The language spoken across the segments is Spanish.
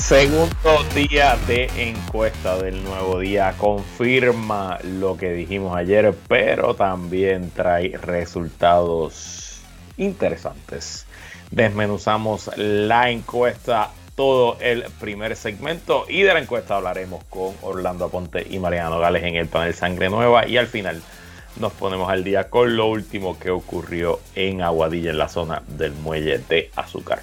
Segundo día de encuesta del nuevo día. Confirma lo que dijimos ayer, pero también trae resultados interesantes. Desmenuzamos la encuesta, todo el primer segmento y de la encuesta hablaremos con Orlando Aponte y Mariano Gales en el panel Sangre Nueva y al final nos ponemos al día con lo último que ocurrió en Aguadilla en la zona del muelle de azúcar.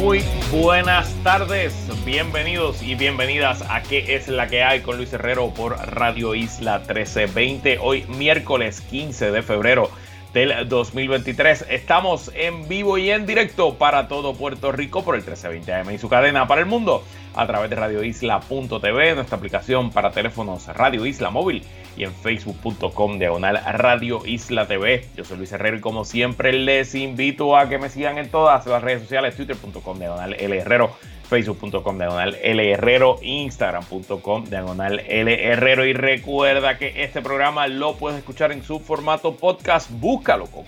Muy buenas tardes, bienvenidos y bienvenidas a ¿Qué es la que hay? con Luis Herrero por Radio Isla 1320. Hoy miércoles 15 de febrero del 2023. Estamos en vivo y en directo para todo Puerto Rico por el 1320 AM y su cadena para el mundo a través de radioisla.tv, nuestra aplicación para teléfonos Radio Isla Móvil y en facebook.com diagonal Radio Isla TV. Yo soy Luis Herrero y como siempre les invito a que me sigan en todas las redes sociales, twitter.com diagonal L Herrero facebook.com diagonal L Herrero, instagram.com diagonal L Herrero. Y recuerda que este programa lo puedes escuchar en su formato podcast, búscalo como,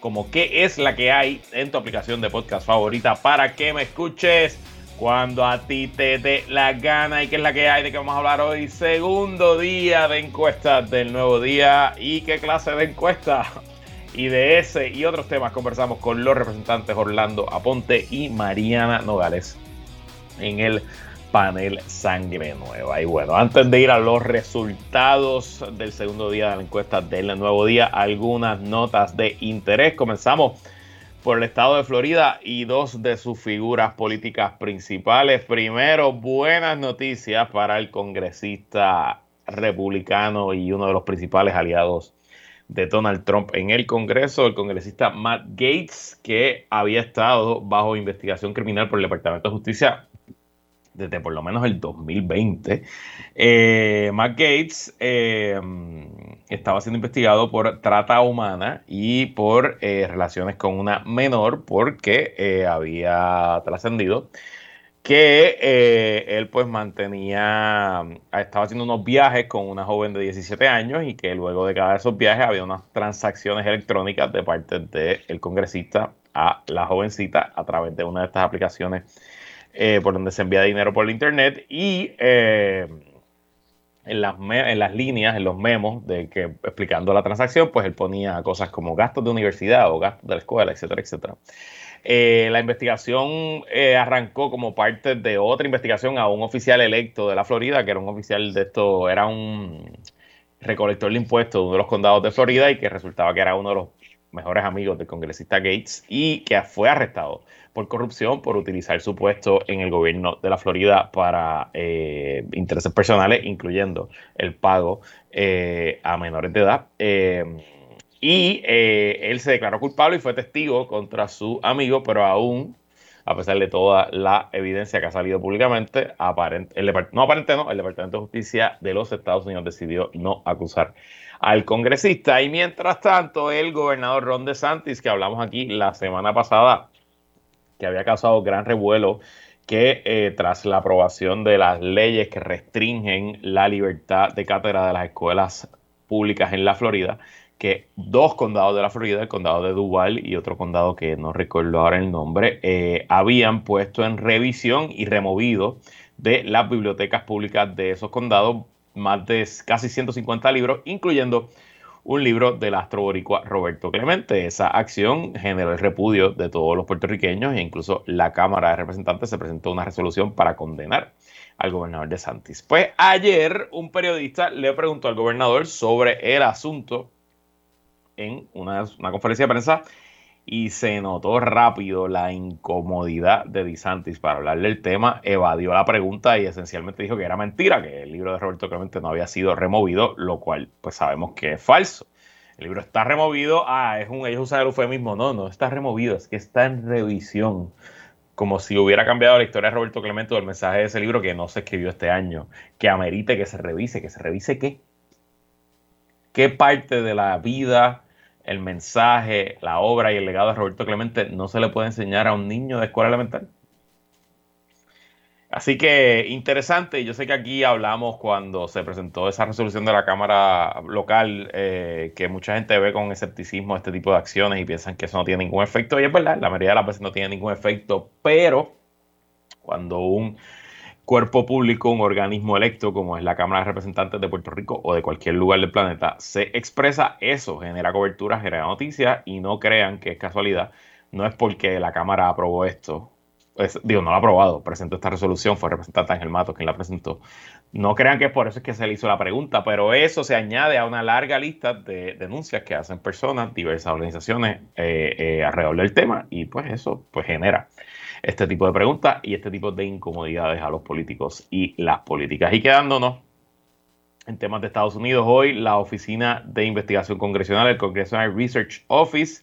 como qué es la que hay en tu aplicación de podcast favorita para que me escuches cuando a ti te dé la gana y qué es la que hay de que vamos a hablar hoy, segundo día de encuestas del nuevo día y qué clase de encuesta. Y de ese y otros temas conversamos con los representantes Orlando Aponte y Mariana Nogales en el panel Sangre Nueva. Y bueno, antes de ir a los resultados del segundo día de la encuesta del nuevo día, algunas notas de interés. Comenzamos por el estado de Florida y dos de sus figuras políticas principales. Primero, buenas noticias para el congresista republicano y uno de los principales aliados de Donald Trump en el Congreso, el congresista Matt Gates, que había estado bajo investigación criminal por el Departamento de Justicia desde por lo menos el 2020. Eh, Matt Gates eh, estaba siendo investigado por trata humana y por eh, relaciones con una menor porque eh, había trascendido que él pues mantenía, estaba haciendo unos viajes con una joven de 17 años y que luego de cada de esos viajes había unas transacciones electrónicas de parte del congresista a la jovencita a través de una de estas aplicaciones eh, por donde se envía dinero por el internet y eh, en, las en las líneas, en los memos de que explicando la transacción, pues él ponía cosas como gastos de universidad o gastos de la escuela, etcétera, etcétera. Eh, la investigación arrancó como parte de otra investigación a un oficial electo de la Florida, que era un oficial de esto, era un recolector de impuestos de uno de los condados de Florida y que resultaba que era uno de los mejores amigos del congresista Gates y que fue arrestado por corrupción por utilizar su puesto en el gobierno de la Florida para eh, intereses personales, incluyendo el pago eh, a menores de edad. Eh, y él se declaró culpable y fue testigo contra su amigo, pero aún, a pesar de toda la evidencia que ha salido públicamente, aparente, el, no aparente no, el Departamento de Justicia de los Estados Unidos decidió no acusar al congresista. Y mientras tanto, el gobernador Ron DeSantis, que hablamos aquí la semana pasada, que había causado gran revuelo, que eh, tras la aprobación de las leyes que restringen la libertad de cátedra de las escuelas públicas en la Florida, que dos condados de la Florida, el condado de Duval y otro condado que no recuerdo ahora el nombre, eh, habían puesto en revisión y removido de las bibliotecas públicas de esos condados más de casi 150 libros, incluyendo un libro del astro boricua Roberto Clemente. Esa acción generó el repudio de todos los puertorriqueños e incluso la Cámara de Representantes se presentó una resolución para condenar al gobernador de Santis. Pues ayer un periodista le preguntó al gobernador sobre el asunto en una, una conferencia de prensa y se notó rápido la incomodidad de DeSantis para hablar del tema, evadió la pregunta y esencialmente dijo que era mentira, que el libro de Roberto Clemente no había sido removido, lo cual pues sabemos que es falso. El libro está removido, ah, es un, ellos usan el eufemismo, no, no está removido, es que está en revisión como si hubiera cambiado la historia de Roberto Clemente o el mensaje de ese libro que no se escribió este año, que amerite que se revise, que se revise qué. ¿Qué parte de la vida, el mensaje, la obra y el legado de Roberto Clemente no se le puede enseñar a un niño de escuela elemental? Así que interesante, yo sé que aquí hablamos cuando se presentó esa resolución de la Cámara local, eh, que mucha gente ve con escepticismo este tipo de acciones y piensan que eso no tiene ningún efecto, y es verdad, la mayoría de las veces no tiene ningún efecto, pero cuando un cuerpo público, un organismo electo como es la Cámara de Representantes de Puerto Rico o de cualquier lugar del planeta, se expresa eso, genera cobertura, genera noticias y no crean que es casualidad, no es porque la Cámara aprobó esto digo, no lo ha aprobado, presentó esta resolución, fue el representante Ángel Mato quien la presentó. No crean que es por eso es que se le hizo la pregunta, pero eso se añade a una larga lista de denuncias que hacen personas, diversas organizaciones eh, eh, alrededor del tema, y pues eso pues genera este tipo de preguntas y este tipo de incomodidades a los políticos y las políticas. Y quedándonos en temas de Estados Unidos, hoy la Oficina de Investigación Congresional, el Congressional Research Office,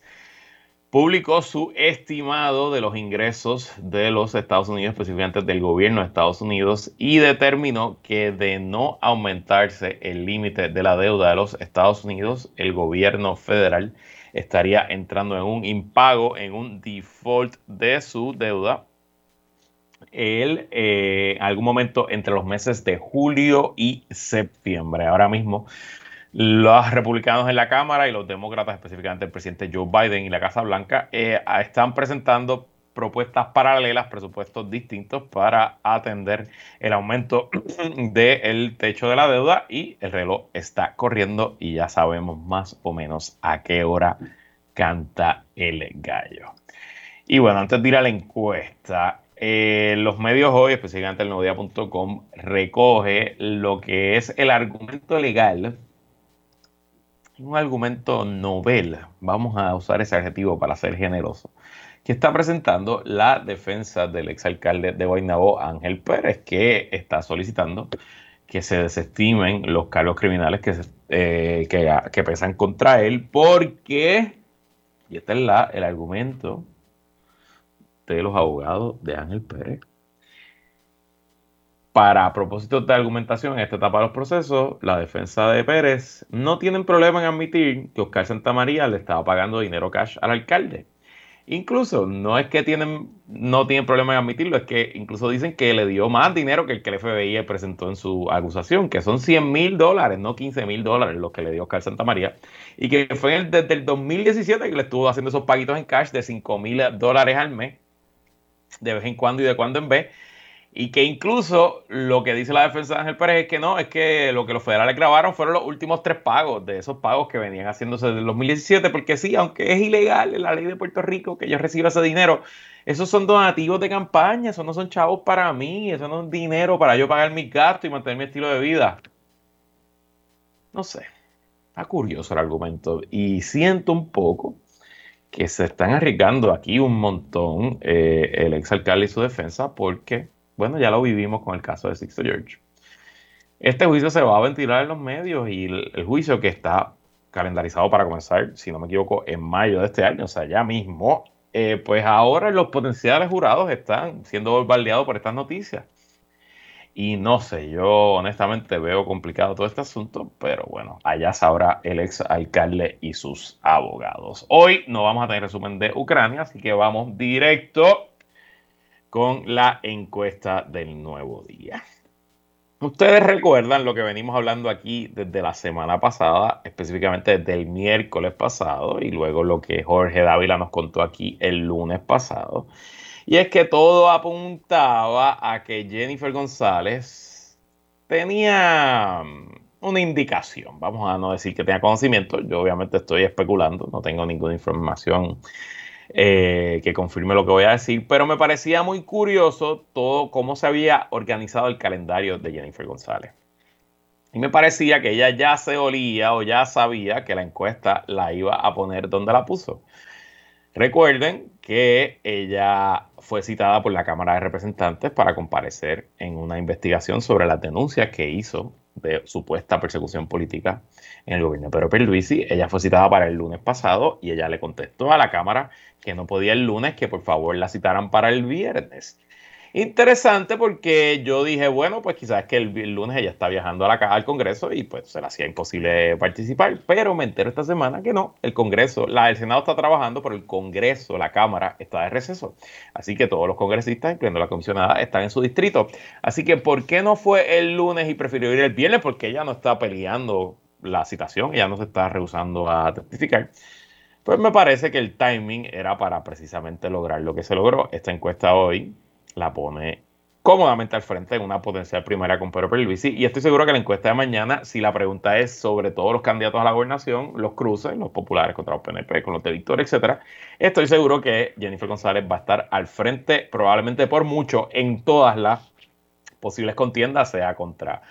publicó su estimado de los ingresos de los Estados Unidos, específicamente del gobierno de Estados Unidos, y determinó que de no aumentarse el límite de la deuda de los Estados Unidos, el gobierno federal estaría entrando en un impago, en un default de su deuda. en eh, algún momento entre los meses de julio y septiembre. Ahora mismo los republicanos en la Cámara y los demócratas, específicamente el presidente Joe Biden y la Casa Blanca, eh, están presentando propuestas paralelas, presupuestos distintos para atender el aumento del techo de la deuda y el reloj está corriendo y ya sabemos más o menos a qué hora canta el gallo. Y bueno, antes de ir a la encuesta, eh, los medios hoy, específicamente el novodia.com, recoge lo que es el argumento legal. Un argumento novel, vamos a usar ese adjetivo para ser generoso, que está presentando la defensa del exalcalde de Guaynabo, Ángel Pérez, que está solicitando que se desestimen los cargos criminales que, eh, que, pesan contra él, porque, y este es la, el argumento de los abogados de Ángel Pérez, para propósitos de argumentación en esta etapa de los procesos, la defensa de Pérez no tienen problema en admitir que Oscar Santamaría le estaba pagando dinero cash al alcalde. Incluso no es que tienen, no tienen problema en admitirlo, es que incluso dicen que le dio más dinero que el que el FBI presentó en su acusación, que son 100 mil dólares, no 15 mil dólares los que le dio Oscar Santamaría, y que fue desde el 2017 que le estuvo haciendo esos paguitos en cash de 5 mil dólares al mes, de vez en cuando y de cuando en vez, y que incluso lo que dice la defensa de Ángel Pérez es que no, es que lo que los federales grabaron fueron los últimos tres pagos de esos pagos que venían haciéndose desde el 2017, porque sí, aunque es ilegal en la ley de Puerto Rico que yo reciba ese dinero, esos son donativos de campaña, esos no son chavos para mí, eso no es dinero para yo pagar mis gastos y mantener mi estilo de vida. No sé, está curioso el argumento y siento un poco que se están arriesgando aquí un montón eh, el exalcalde y su defensa porque bueno, ya lo vivimos con el caso de Sixto George. Este juicio se va a ventilar en los medios y el, juicio que está calendarizado para comenzar, si no me equivoco, en mayo de este año, o sea, ya mismo, eh, pues ahora los potenciales jurados están siendo bombardeados por estas noticias. Y no sé, yo honestamente veo complicado todo este asunto, pero bueno, allá sabrá el ex alcalde y sus abogados. Hoy no vamos a tener resumen de Ucrania, así que vamos directo con la encuesta del nuevo día. Ustedes recuerdan lo que venimos hablando aquí desde la semana pasada, específicamente desde el miércoles pasado, y luego lo que Jorge Dávila nos contó aquí el lunes pasado. Y es que todo apuntaba a que Jennifer González tenía una indicación. Vamos a no decir que tenga conocimiento. Yo obviamente estoy especulando, no tengo ninguna información eh, que confirme lo que voy a decir, pero me parecía muy curioso todo cómo se había organizado el calendario de Jennifer González. Y me parecía que ella ya se olía o ya sabía que la encuesta la iba a poner donde la puso. Recuerden que ella fue citada por la Cámara de Representantes para comparecer en una investigación sobre las denuncias que hizo de supuesta persecución política en el gobierno de Pedro Pierluisi. Ella fue citada para el lunes pasado y ella le contestó a la Cámara que no podía el lunes, que por favor la citaran para el viernes. Interesante porque yo dije, bueno, pues quizás que el, lunes ella está viajando a la, al Congreso y pues se le hacía imposible participar, pero me entero esta semana que no, el Congreso, la, el Senado está trabajando, pero el Congreso, la Cámara, está de receso. Así que todos los congresistas, incluyendo la comisionada, están en su distrito. Así que, ¿por qué no fue el lunes y prefirió ir el viernes? Porque ella no está peleando la citación, ella no se está rehusando a testificar. Pues me parece que el timing era para precisamente lograr lo que se logró. Esta encuesta hoy la pone cómodamente al frente en una potencial primera con Pedro Pierluisi. Y estoy seguro que la encuesta de mañana, si la pregunta es sobre todos los candidatos a la gobernación, los cruces, los populares contra los PNP, con los de Victoria, etcétera, estoy seguro que Jennifer González va a estar al frente, probablemente por mucho, en todas las posibles contiendas, sea contra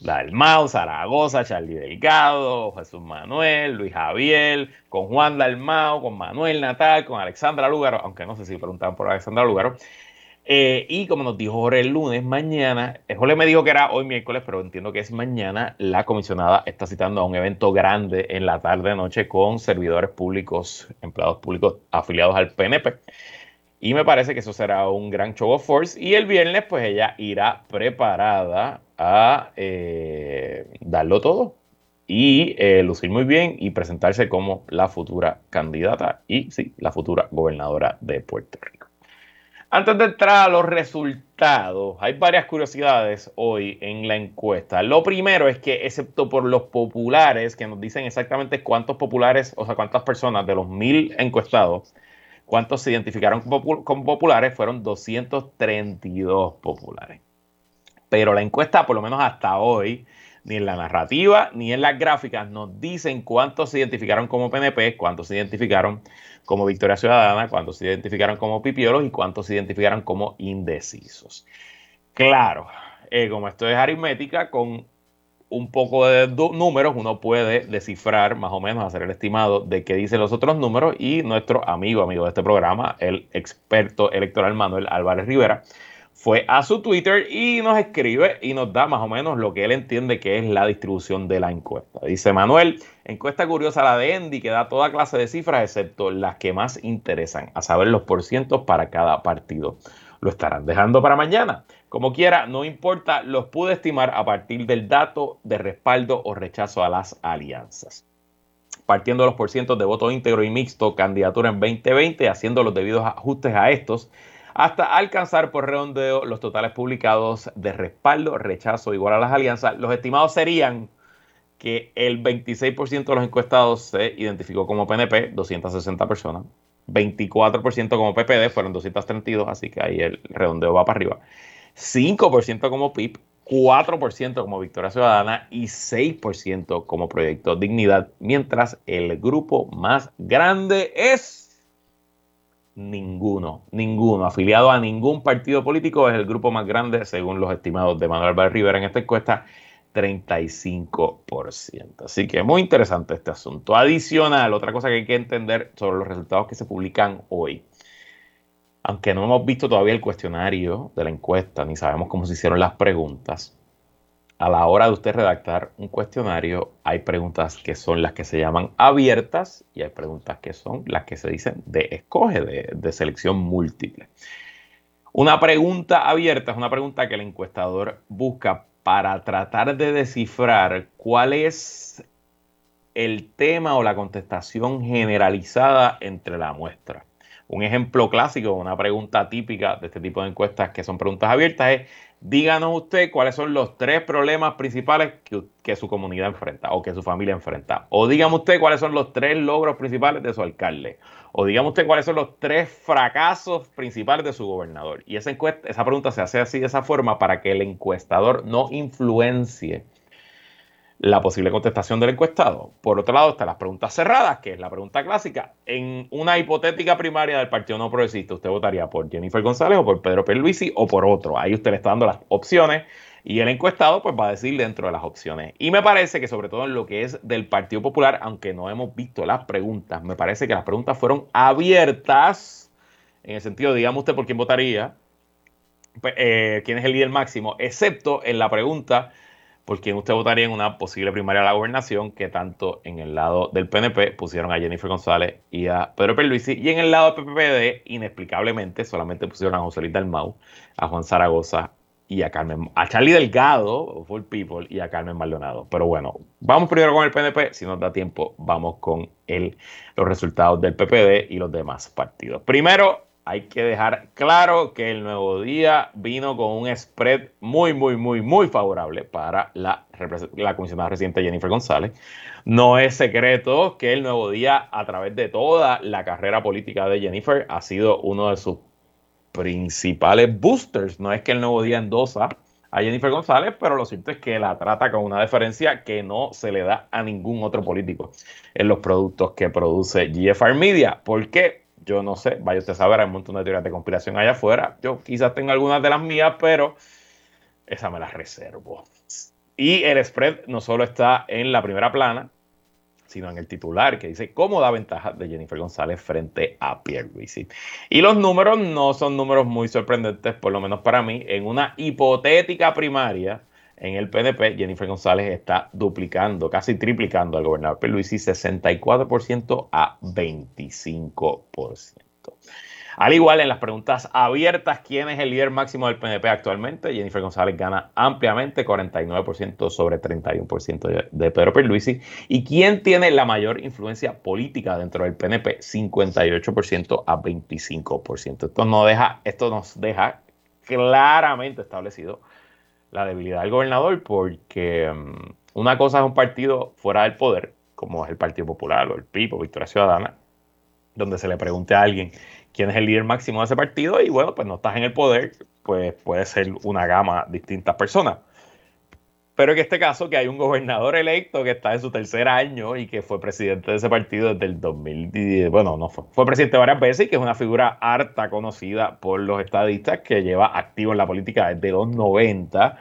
Dalmau, Zaragoza, Charlie Delgado, Jesús Manuel, Luis Javier, con Juan Dalmau, con Manuel Natal, con Alexandra Lugaro, aunque no sé si preguntaban por Alexandra Lugaro, eh, y como nos dijo Jorge el lunes, mañana, eh, Jorge me dijo que era hoy miércoles, pero entiendo que es mañana, la comisionada está citando a un evento grande en la tarde-noche con servidores públicos, empleados públicos afiliados al PNP. Y me parece que eso será un gran show of force. Y el viernes, pues ella irá preparada a eh, darlo todo y lucir muy bien y presentarse como la futura candidata y sí, la futura gobernadora de Puerto Rico. Antes de entrar a los resultados, hay varias curiosidades hoy en la encuesta. Lo primero es que, excepto por los populares, que nos dicen exactamente cuántos populares, o sea, cuántas personas de los mil encuestados, cuántos se identificaron como, populares, fueron 232 populares. Pero la encuesta, por lo menos hasta hoy, ni en la narrativa ni en las gráficas nos dicen cuántos se identificaron como PNP, cuántos se identificaron como Victoria Ciudadana, cuántos se identificaron como pipiolos y cuántos se identificaron como indecisos. Claro, eh, como esto es aritmética, con un poco de números uno puede descifrar más o menos, hacer el estimado de qué dicen los otros números y nuestro amigo, amigo de este programa, el experto electoral Manuel Álvarez Rivera, fue a su Twitter y nos escribe y nos da más o menos lo que él entiende que es la distribución de la encuesta. Dice Manuel, encuesta curiosa la de Endy que da toda clase de cifras excepto las que más interesan, a saber los porcientos para cada partido. Lo estarán dejando para mañana. Como quiera, no importa, los pude estimar a partir del dato de respaldo o rechazo a las alianzas. Partiendo los porcientos de voto íntegro y mixto, candidatura en 2020, haciendo los debidos ajustes a estos, hasta alcanzar por redondeo los totales publicados de respaldo, rechazo igual a las alianzas. Los estimados serían que el 26% de los encuestados se identificó como PNP, 260 personas, 24% como PPD, fueron 232, así que ahí el redondeo va para arriba, 5% como PIP, 4% como Victoria Ciudadana y 6% como Proyecto Dignidad, mientras el grupo más grande es Ninguno, ninguno. Afiliado a ningún partido político es el grupo más grande, según los estimados de Manuel Álvarez Rivera en esta encuesta, 35%. Así que muy interesante este asunto. Adicional, otra cosa que hay que entender sobre los resultados que se publican hoy. Aunque no hemos visto todavía el cuestionario de la encuesta, ni sabemos cómo se hicieron las preguntas, a la hora de usted redactar un cuestionario, hay preguntas que son las que se llaman abiertas y hay preguntas que son las que se dicen de escoge, de, selección múltiple. Una pregunta abierta es una pregunta que el encuestador busca para tratar de descifrar cuál es el tema o la contestación generalizada entre la muestra. Un ejemplo clásico, una pregunta típica de este tipo de encuestas que son preguntas abiertas es díganos usted cuáles son los tres problemas principales que, su comunidad enfrenta o que su familia enfrenta. O dígame usted cuáles son los tres logros principales de su alcalde. O dígame usted cuáles son los tres fracasos principales de su gobernador. Y esa, encuesta, esa pregunta se hace así de esa forma para que el encuestador no influencie la posible contestación del encuestado. Por otro lado, están las preguntas cerradas, que es la pregunta clásica. En una hipotética primaria del Partido No Progresista, ¿usted votaría por Jennifer González o por Pedro Pierluisi o por otro? Ahí usted le está dando las opciones. Y el encuestado pues va a decir dentro de las opciones. Y me parece que sobre todo en lo que es del Partido Popular, aunque no hemos visto las preguntas, me parece que las preguntas fueron abiertas, en el sentido, digamos usted por quién votaría, pues, eh, quién es el líder máximo, excepto en la pregunta por quién usted votaría en una posible primaria a la gobernación, que tanto en el lado del PNP pusieron a Jennifer González y a Pedro Perluisi, y en el lado del PPD, inexplicablemente, solamente pusieron a José Luis Dalmau, a Juan Zaragoza y a Carmen, a Charlie Delgado, Full People, y a Carmen Maldonado. Pero bueno, vamos primero con el PNP, si nos da tiempo, vamos con el, los resultados del PPD y los demás partidos. Primero, hay que dejar claro que el nuevo día vino con un spread muy, muy, muy, muy favorable para la, la comisionada reciente Jennifer González. No es secreto que el nuevo día, a través de toda la carrera política de Jennifer, ha sido uno de sus principales boosters. No es que el nuevo día endosa a Jennifer González, pero lo cierto es que la trata con una diferencia que no se le da a ningún otro político en los productos que produce GFR Media. ¿Por qué? Yo no sé, vaya usted a saber, hay un montón de teorías de conspiración allá afuera. Yo quizás tengo algunas de las mías, pero esa me las reservo. Y el spread no solo está en la primera plana, sino en el titular que dice cómo da ventaja de Jennifer González frente a Pierre Luisi. Y los números no son números muy sorprendentes, por lo menos para mí. En una hipotética primaria en el PNP, Jennifer González está duplicando, casi triplicando al gobernador Pierluisi 64% a 25%. Al igual en las preguntas abiertas, ¿quién es el líder máximo del PNP actualmente? Jennifer González gana ampliamente, 49% sobre 31% de Pedro Pierluisi. ¿Y quién tiene la mayor influencia política dentro del PNP? 58% a 25%. Esto, no deja, esto nos deja claramente establecido la debilidad del gobernador porque mm, una cosa es un partido fuera del poder, como es el Partido Popular o el PIB o Victoria Ciudadana, donde se le pregunte a alguien quién es el líder máximo de ese partido y bueno, pues no estás en el poder, pues puede ser una gama de distintas personas. Pero en este caso que hay un gobernador electo que está en su tercer año y que fue presidente de ese partido desde el 2010, bueno, no fue, fue presidente varias veces y que es una figura harta conocida por los estadistas que lleva activo en la política desde los 90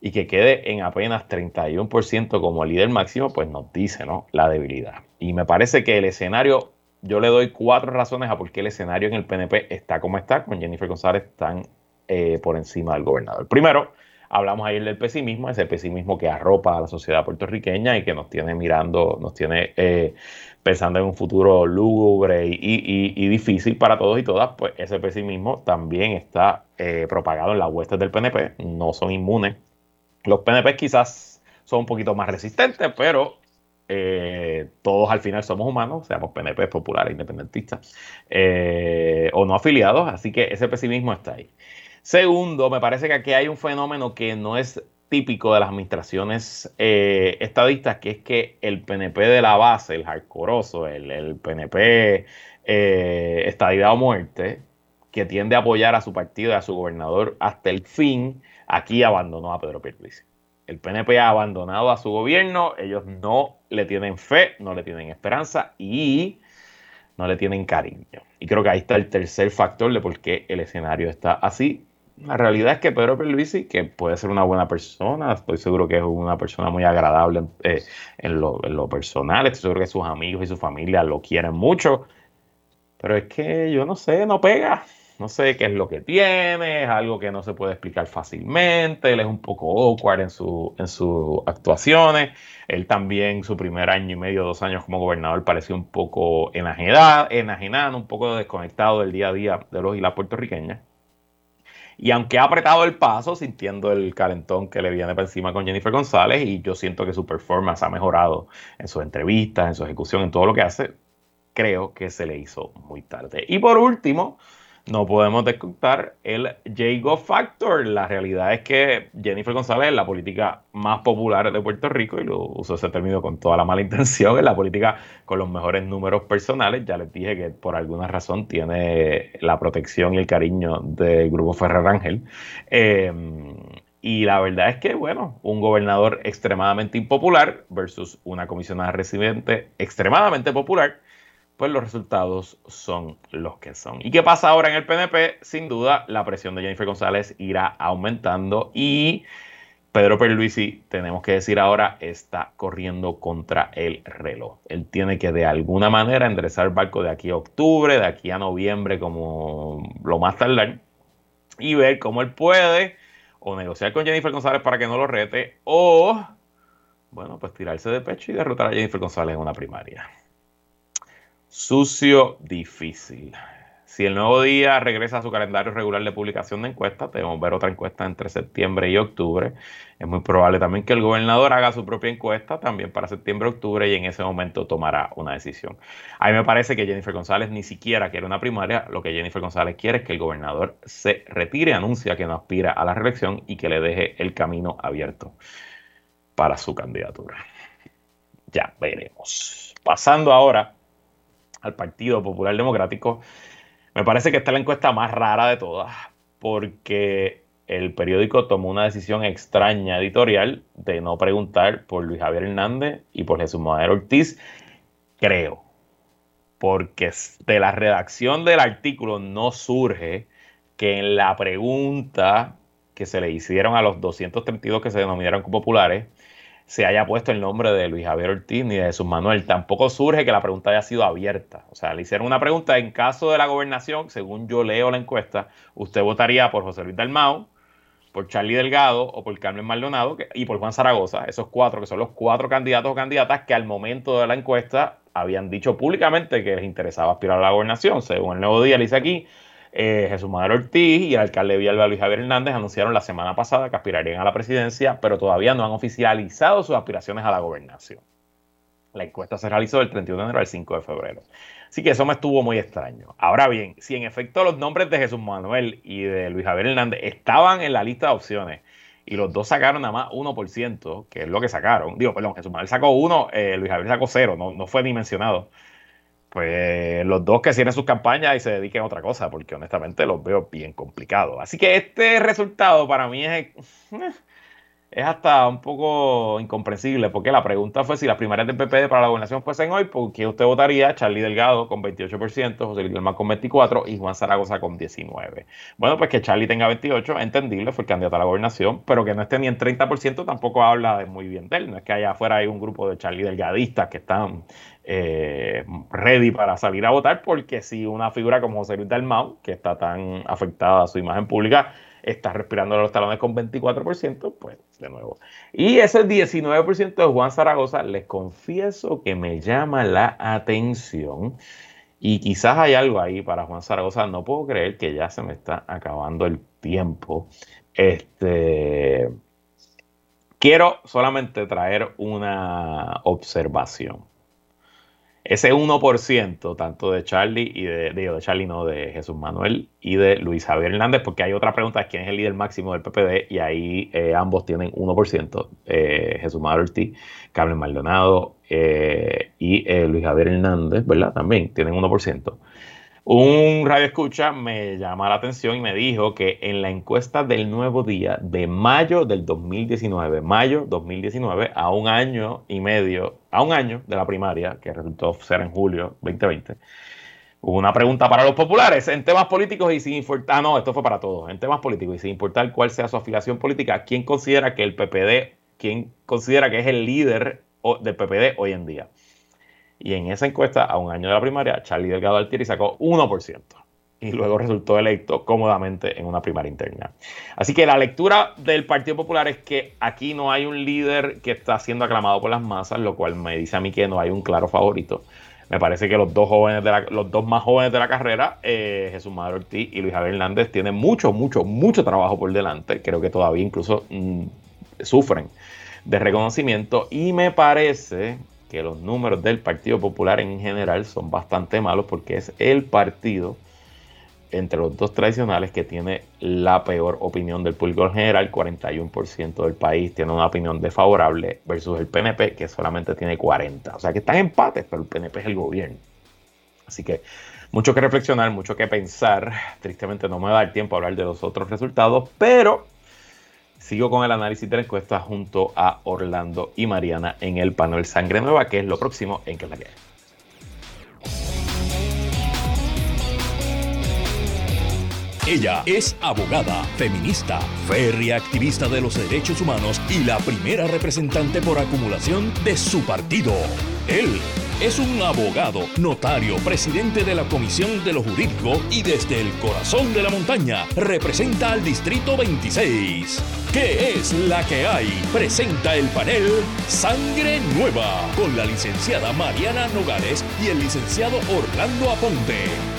y que quede en apenas 31% como líder máximo, pues nos dice, ¿no? La debilidad. Y me parece que el escenario yo le doy cuatro razones a por qué el escenario en el PNP está como está, con Jennifer González tan eh, por encima del gobernador. Primero, hablamos ayer del pesimismo, ese pesimismo que arropa a la sociedad puertorriqueña y que nos tiene mirando, nos tiene eh, pensando en un futuro lúgubre y, difícil para todos y todas, pues ese pesimismo también está eh, propagado en las huestes del PNP, no son inmunes. Los PNP quizás son un poquito más resistentes, pero eh, todos al final somos humanos, seamos PNP, populares, independentistas eh, o no afiliados, así que ese pesimismo está ahí. Segundo, me parece que aquí hay un fenómeno que no es típico de las administraciones eh, estadistas, que es que el PNP de la base, el hardcoreoso, el, el PNP estadidad o muerte, que tiende a apoyar a su partido y a su gobernador hasta el fin, aquí abandonó a Pedro Pierluisi. El PNP ha abandonado a su gobierno, ellos no le tienen fe, no le tienen esperanza y no le tienen cariño. Y creo que ahí está el tercer factor de por qué el escenario está así. La realidad es que Pedro Pierluisi, que puede ser una buena persona, estoy seguro que es una persona muy agradable eh, en, lo, en, lo, personal, estoy seguro que sus amigos y su familia lo quieren mucho, pero es que yo no sé, no pega, no sé qué es lo que tiene, es algo que no se puede explicar fácilmente, él es un poco awkward en, su, en sus actuaciones, él también su primer año y medio, dos años como gobernador pareció un poco enajenado, enajenado un poco desconectado del día a día de los y las puertorriqueñas. Y aunque ha apretado el paso, sintiendo el calentón que le viene por encima con Jennifer González, y yo siento que su performance ha mejorado en sus entrevistas, en su ejecución, en todo lo que hace, creo que se le hizo muy tarde. Y por último, no podemos descontar el Jago Factor. La realidad es que Jennifer González es la política más popular de Puerto Rico y lo uso ese término con toda la mala intención, es la política con los mejores números personales. Ya les dije que por alguna razón tiene la protección y el cariño del grupo Ferrer Ángel. Em, y la verdad es que, bueno, un gobernador extremadamente impopular versus una comisionada residente extremadamente popular pues los resultados son los que son. ¿Y qué pasa ahora en el PNP? Sin duda, la presión de Jennifer González irá aumentando y Pedro Perluisi, tenemos que decir ahora, está corriendo contra el reloj. Él tiene que de alguna manera enderezar el barco de aquí a octubre, de aquí a noviembre como lo más tardar, y ver cómo él puede o negociar con Jennifer González para que no lo rete, o, bueno, pues tirarse de pecho y derrotar a Jennifer González en una primaria. Sucio, difícil. Si el nuevo día regresa a su calendario regular de publicación de encuestas, debemos ver otra encuesta entre septiembre y octubre. Es muy probable también que el gobernador haga su propia encuesta también para septiembre-octubre y en ese momento tomará una decisión. A mí me parece que Jennifer González ni siquiera quiere una primaria. Lo que Jennifer González quiere es que el gobernador se retire, anuncia que no aspira a la reelección y que le deje el camino abierto para su candidatura. Ya veremos. Pasando ahora al Partido Popular Democrático. Me parece que esta es la encuesta más rara de todas, porque el periódico tomó una decisión extraña editorial de no preguntar por Luis Javier Hernández y por Jesús Madero Ortiz, creo, porque de la redacción del artículo no surge que en la pregunta que se le hicieron a los 232 que se denominaron populares, se haya puesto el nombre de Luis Javier Ortiz ni de Jesús Manuel. Tampoco surge que la pregunta haya sido abierta. O sea, le hicieron una pregunta en caso de la gobernación, según yo leo la encuesta, usted votaría por José Luis Dalmau, por Charlie Delgado o por Carmen Maldonado y por Juan Zaragoza, esos cuatro que son los cuatro candidatos o candidatas que al momento de la encuesta habían dicho públicamente que les interesaba aspirar a la gobernación. Según el nuevo día, le dice aquí, eh, Jesús Madero Ortiz y el alcalde Villalba Luis Javier Hernández anunciaron la semana pasada que aspirarían a la presidencia, pero todavía no han oficializado sus aspiraciones a la gobernación. La encuesta se realizó del 31 de enero al 5 de febrero. Así que eso me estuvo muy extraño. Ahora bien, si en efecto los nombres de Jesús Manuel y de Luis Javier Hernández estaban en la lista de opciones y los dos sacaron nada más 1%, que es lo que sacaron. Digo, perdón, Jesús Manuel sacó 1, eh, Luis Javier sacó 0, no, no fue ni mencionado pues los dos que cierren sus campañas y se dediquen a otra cosa, porque honestamente los veo bien complicados. Así que este resultado para mí es, es hasta un poco incomprensible, porque la pregunta fue si las primarias del PPD para la gobernación fuesen hoy, ¿por quién usted votaría? Charlie Delgado con 28%, José Luis con 24% y Juan Zaragoza con 19%. Bueno, pues que Charlie tenga 28%, entendible, fue el candidato a la gobernación, pero que no esté ni en 30% tampoco habla muy bien de él. No es que allá afuera hay un grupo de Charlie Delgadistas que están eh, ready para salir a votar, porque si una figura como José Luis Dalmau, que está tan afectada a su imagen pública, está respirando los talones con 24%, pues de nuevo. Y ese 19% de Juan Zaragoza, les confieso que me llama la atención. Y quizás hay algo ahí para Juan Zaragoza. No puedo creer que ya se me está acabando el tiempo. Este, quiero solamente traer una observación ese 1%, tanto de Charlie y de, de Charlie, no, de Jesús Manuel y de Luis Javier Hernández, porque hay otra pregunta, ¿quién es el líder máximo del PPD? Y ahí eh, ambos tienen 1%, eh, Jesús Manuel Ortiz, Carmen Maldonado eh, y Luis Javier Hernández, ¿verdad? También tienen 1%. Un radio escucha me llama la atención y me dijo que en la encuesta del nuevo día de mayo del 2019, mayo 2019, a un año y medio, a un año de la primaria, que resultó ser en julio 2020, hubo una pregunta para los populares en temas políticos y sin importar, ah, no, esto fue para todos, en temas políticos y sin importar cuál sea su afiliación política, ¿quién considera que el PPD, quién considera que es el líder del PPD hoy en día? Y en esa encuesta, a un año de la primaria, Charlie Delgado Altieri sacó 1%. Y luego resultó electo cómodamente en una primaria interna. Así que la lectura del Partido Popular es que aquí no hay un líder que está siendo aclamado por las masas, lo cual me dice a mí que no hay un claro favorito. Me parece que los dos jóvenes de los dos más jóvenes de la carrera, eh, Jesús Madero Ortiz y Luis Javier Hernández, tienen mucho, mucho, mucho trabajo por delante. Creo que todavía incluso mm, sufren de reconocimiento. Y me parece que los números del Partido Popular en general son bastante malos porque es el partido entre los dos tradicionales que tiene la peor opinión del público en general, 41% del país tiene una opinión desfavorable versus el PNP que solamente tiene 40. O sea que están empates, pero el PNP es el gobierno. Así que mucho que reflexionar, mucho que pensar. Tristemente no me va a dar tiempo a hablar de los otros resultados, pero Sigo con el análisis de la encuesta junto a Orlando y Mariana en el panel Sangre Nueva, que es lo próximo en que la que Ella es abogada, feminista, férrea activista de los derechos humanos y la primera representante por acumulación de su partido. Él es un abogado, notario, presidente de la Comisión de lo Jurídico y desde el corazón de la montaña representa al Distrito 26. ¿Qué es la que hay? Presenta el panel Sangre Nueva con la licenciada Mariana Nogales y el licenciado Orlando Aponte.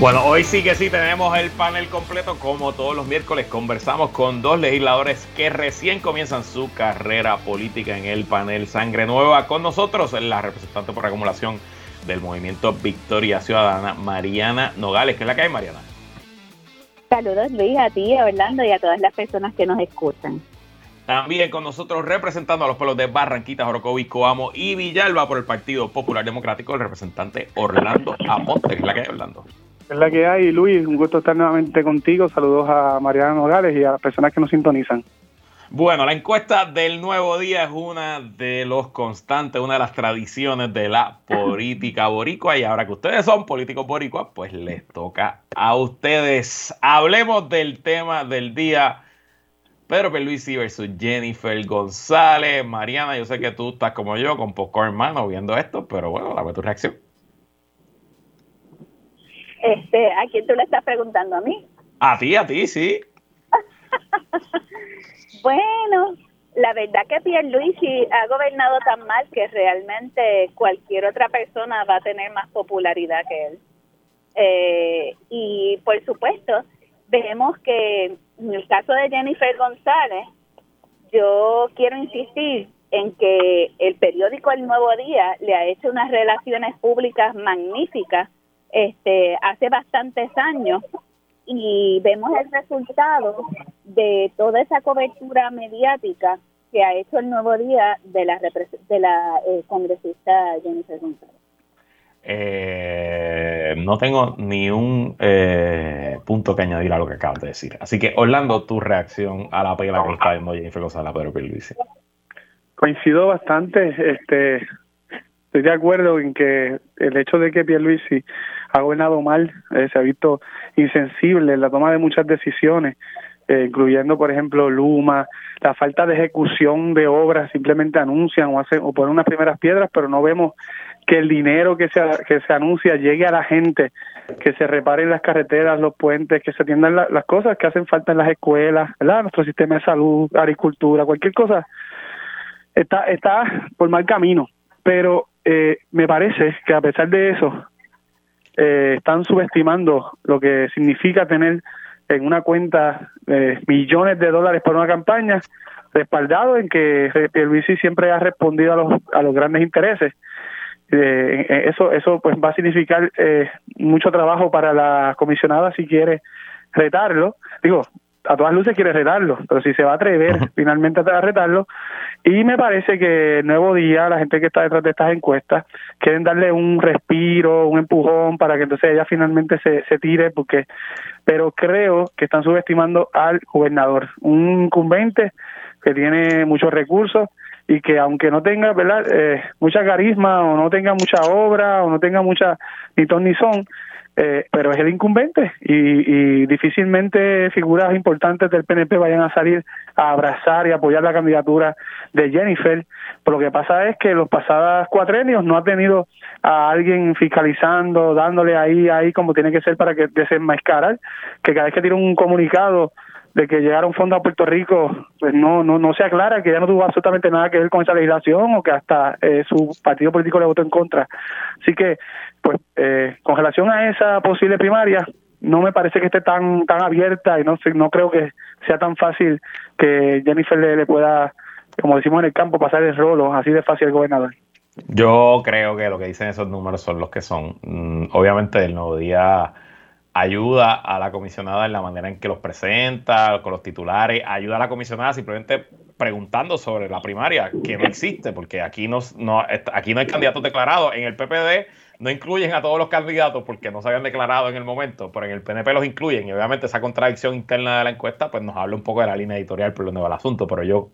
Bueno, hoy sí que sí tenemos el panel completo. Como todos los miércoles, conversamos con dos legisladores que recién comienzan su carrera política en el panel Sangre Nueva. Con nosotros, la representante por acumulación del movimiento Victoria Ciudadana, Mariana Nogales. ¿Qué es la que hay, Mariana? Saludos, Luis, a ti, a Orlando y a todas las personas que nos escuchan. También con nosotros representando a los pueblos de Barranquita, Jorocovi, Coamo y Villalba por el Partido Popular Democrático, el representante Orlando Aponte. ¿Qué es la que hay, Orlando? Es la que hay, Luis. Un gusto estar nuevamente contigo. Saludos a Mariana Nogales y a las personas que nos sintonizan. Bueno, la encuesta del nuevo día es una de los constantes, una de las tradiciones de la política boricua. Y ahora que ustedes son políticos boricuas, pues les toca a ustedes. Hablemos del tema del día. Pedro Luisi versus Jennifer González. Mariana, yo sé que tú estás como yo, con poco hermano, viendo esto, pero bueno, dame tu reacción. Este, ¿A quién tú le estás preguntando? ¿A mí? A ti, a ti, sí. bueno, la verdad que Pierluisi ha gobernado tan mal que realmente cualquier otra persona va a tener más popularidad que él. Eh, y por supuesto, vemos que en el caso de Jennifer González, yo quiero insistir en que el periódico El Nuevo Día le ha hecho unas relaciones públicas magníficas este, hace bastantes años y vemos el resultado de toda esa cobertura mediática que ha hecho el nuevo día de la de la eh, congresista Jennifer González. Eh, no tengo ni un eh, punto que añadir a lo que acabas de decir. Así que, Orlando, tu reacción a la pela que está viendo Jennifer González Pedro Luis. Coincido bastante. Este, estoy de acuerdo en que el hecho de que Pierluisi ha gobernado mal, eh, se ha visto insensible en la toma de muchas decisiones, eh, incluyendo, por ejemplo, Luma, la falta de ejecución de obras, simplemente anuncian o, hacen, o ponen unas primeras piedras, pero no vemos que el dinero que se, que se anuncia llegue a la gente, que se reparen las carreteras, los puentes, que se atiendan las cosas que hacen falta en las escuelas, nuestro sistema de salud, agricultura, cualquier cosa, está, está por mal camino. Pero eh, me parece que a pesar de eso, eh, están subestimando lo que significa tener en una cuenta eh, millones de dólares por una campaña, respaldado en que Pierluisi siempre ha respondido a los, a los grandes intereses. Eh, eso eso pues va a significar eh, mucho trabajo para la comisionada si quiere retarlo. Digo, a todas luces quiere retarlo, pero si se va a atrever finalmente a retarlo, y me parece que el nuevo día, la gente que está detrás de estas encuestas, quieren darle un respiro, un empujón para que entonces ella finalmente se, se tire, porque, pero creo que están subestimando al gobernador, un incumbente que tiene muchos recursos y que aunque no tenga verdad eh, mucha carisma o no tenga mucha obra o no tenga mucha ni ton ni son eh, pero es el incumbente y, difícilmente figuras importantes del PNP vayan a salir a abrazar y apoyar la candidatura de Jennifer. Pero lo que pasa es que los pasados cuatrenios no ha tenido a alguien fiscalizando, dándole ahí, ahí como tiene que ser para que desenmascarar, que cada vez que tiene un comunicado de que llegaron fondos a Puerto Rico, pues no, no, no se aclara que ya no tuvo absolutamente nada que ver con esa legislación o que hasta eh, su partido político le votó en contra. Así que, pues, eh, con relación a esa posible primaria, no me parece que esté tan tan abierta y no no creo que sea tan fácil que Jennifer le, pueda, como decimos en el campo, pasar el rolo así de fácil al gobernador. Yo creo que lo que dicen esos números son los que son. Mm, obviamente el nuevo día ayuda a la comisionada en la manera en que los presenta, con los titulares, ayuda a la comisionada simplemente preguntando sobre la primaria, que no existe, porque aquí no, aquí no hay candidatos declarados. En el PPD no incluyen a todos los candidatos porque no se habían declarado en el momento, pero en el PNP los incluyen. Y obviamente esa contradicción interna de la encuesta pues nos habla un poco de la línea editorial por donde va el asunto, pero yo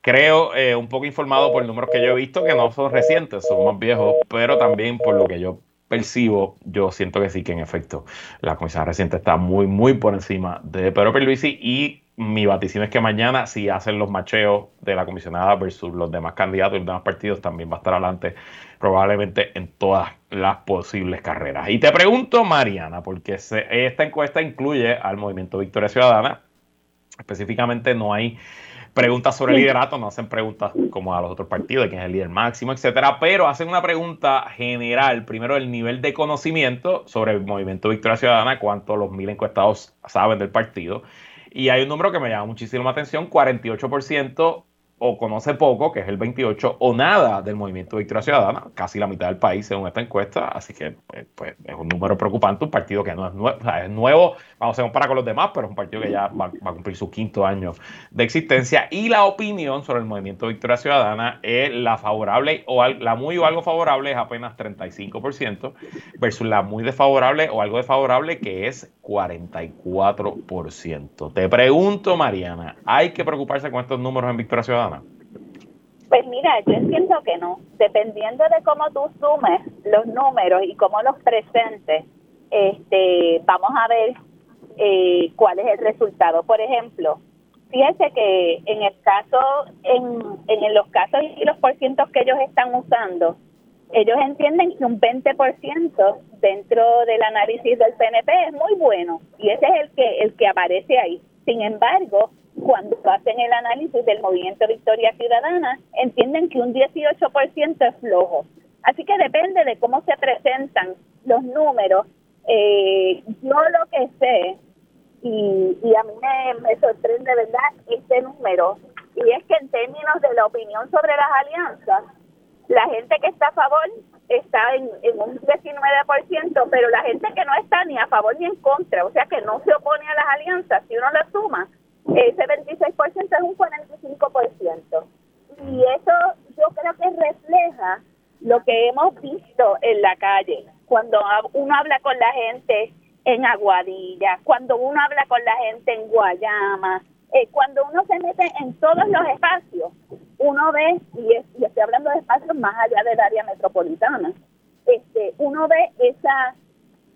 creo, eh, un poco informado por números que yo he visto, que no son recientes, son más viejos, pero también por lo que yo percibo, yo siento que sí, que en efecto la comisión reciente está muy, muy por encima de Pedro Pierluisi y mi vaticinio es que mañana si hacen los macheos de la comisionada versus los demás candidatos y los demás partidos también va a estar adelante probablemente en todas las posibles carreras. Y te pregunto, Mariana, porque esta encuesta incluye al movimiento Victoria Ciudadana, específicamente no hay preguntas sobre liderato, no hacen preguntas como a los otros partidos, de quién es el líder máximo, etcétera, pero hacen una pregunta general, primero el nivel de conocimiento sobre el movimiento Victoria Ciudadana, cuánto los mil encuestados saben del partido. Y hay un número que me llama muchísimo la atención, 48% o conoce poco, que es el 28, o nada del movimiento Victoria Ciudadana, casi la mitad del país según esta encuesta, así que pues, pues es un número preocupante, un partido que no es nuevo, o sea, es nuevo, vamos a comparar con los demás, pero es un partido que ya va, a cumplir su quinto año de existencia, y la opinión sobre el movimiento Victoria Ciudadana es la favorable, o la muy o algo favorable es apenas 35%, versus la muy desfavorable o algo desfavorable que es 44%. Te pregunto, Mariana, ¿hay que preocuparse con estos números en Victoria Ciudadana? Pues mira, yo entiendo que no. Dependiendo de cómo tú sumes los números y cómo los presentes, este, vamos a ver eh, cuál es el resultado. Por ejemplo, fíjese que en el caso, en, en los casos y los porcientos que ellos están usando, ellos entienden que un 20% dentro del análisis del PNP es muy bueno y ese es el que el que aparece ahí. Sin embargo, cuando hacen el análisis del movimiento Victoria Ciudadana, entienden que un 18% es flojo. Así que depende de cómo se presentan los números. Eh, yo lo que sé, y, y a mí me, sorprende, ¿verdad?, este número, y es que en términos de la opinión sobre las alianzas, la gente que está a favor está en, en un 19%, pero la gente que no está ni a favor ni en contra, o sea que no se opone a las alianzas, si uno las suma, ese 26% es un 45%. Y eso yo creo que refleja lo que hemos visto en la calle. Cuando uno habla con la gente en Aguadilla, cuando uno habla con la gente en Guayama, eh, cuando uno se mete en todos los espacios, uno ve, y, estoy hablando de espacios más allá del área metropolitana, este, uno ve esa,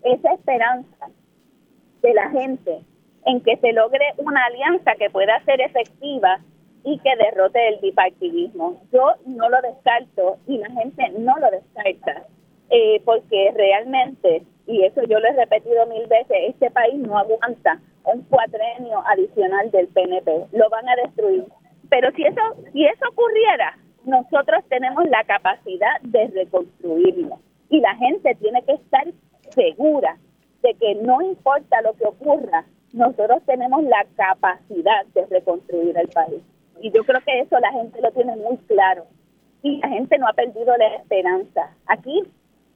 esa esperanza de la gente en que se logre una alianza que pueda ser efectiva y que derrote el bipartidismo. Yo no lo descarto y la gente no lo descarta, eh, porque realmente, y eso yo lo he repetido mil veces, este país no aguanta un cuatrenio adicional del PNP, lo van a destruir. Pero si eso, si eso ocurriera, nosotros tenemos la capacidad de reconstruirlo y la gente tiene que estar segura de que no importa lo que ocurra, nosotros tenemos la capacidad de reconstruir el país. Y yo creo que eso la gente lo tiene muy claro. Y la gente no ha perdido la esperanza. Aquí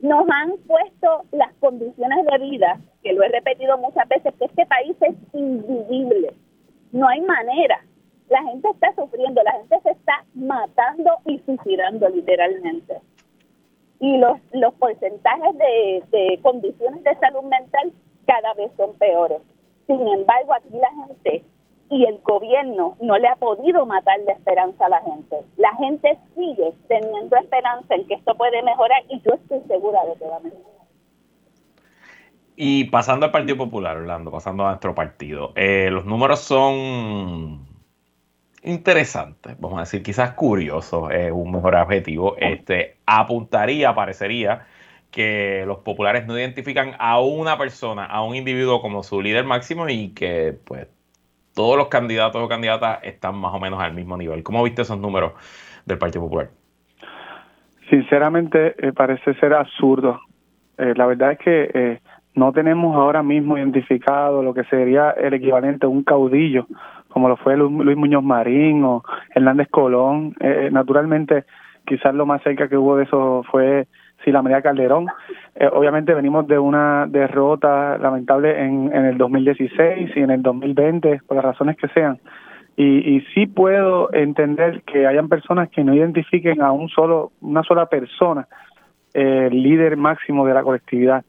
nos han puesto las condiciones de vida, que lo he repetido muchas veces, que este país es invivible. No hay manera. La gente está sufriendo, la gente se está matando y suicidando literalmente. Y los, los porcentajes de, de condiciones de salud mental cada vez son peores. Sin embargo, aquí la gente y el gobierno no le ha podido matar la esperanza a la gente. La gente sigue teniendo esperanza en que esto puede mejorar y yo estoy segura de que va a mejorar. Y pasando al Partido Popular, Orlando, pasando a nuestro partido, eh, los números son interesantes, vamos a decir, quizás curiosos, es un mejor objetivo. Este apuntaría, parecería que los populares no identifican a una persona, a un individuo como su líder máximo y que pues todos los candidatos o candidatas están más o menos al mismo nivel. ¿Cómo viste esos números del Partido Popular? Sinceramente eh, parece ser absurdo. Eh, la verdad es que eh, no tenemos ahora mismo identificado lo que sería el equivalente a un caudillo, como lo fue Luis Muñoz Marín o Hernández Colón. naturalmente, quizás lo más cerca que hubo de eso fue sí, la María Calderón. Eh, obviamente venimos de una derrota lamentable en, en el 2016 y en el 2020, por las razones que sean. Y, y sí puedo entender que hayan personas que no identifiquen a un solo, una sola persona, eh, líder máximo de la colectividad.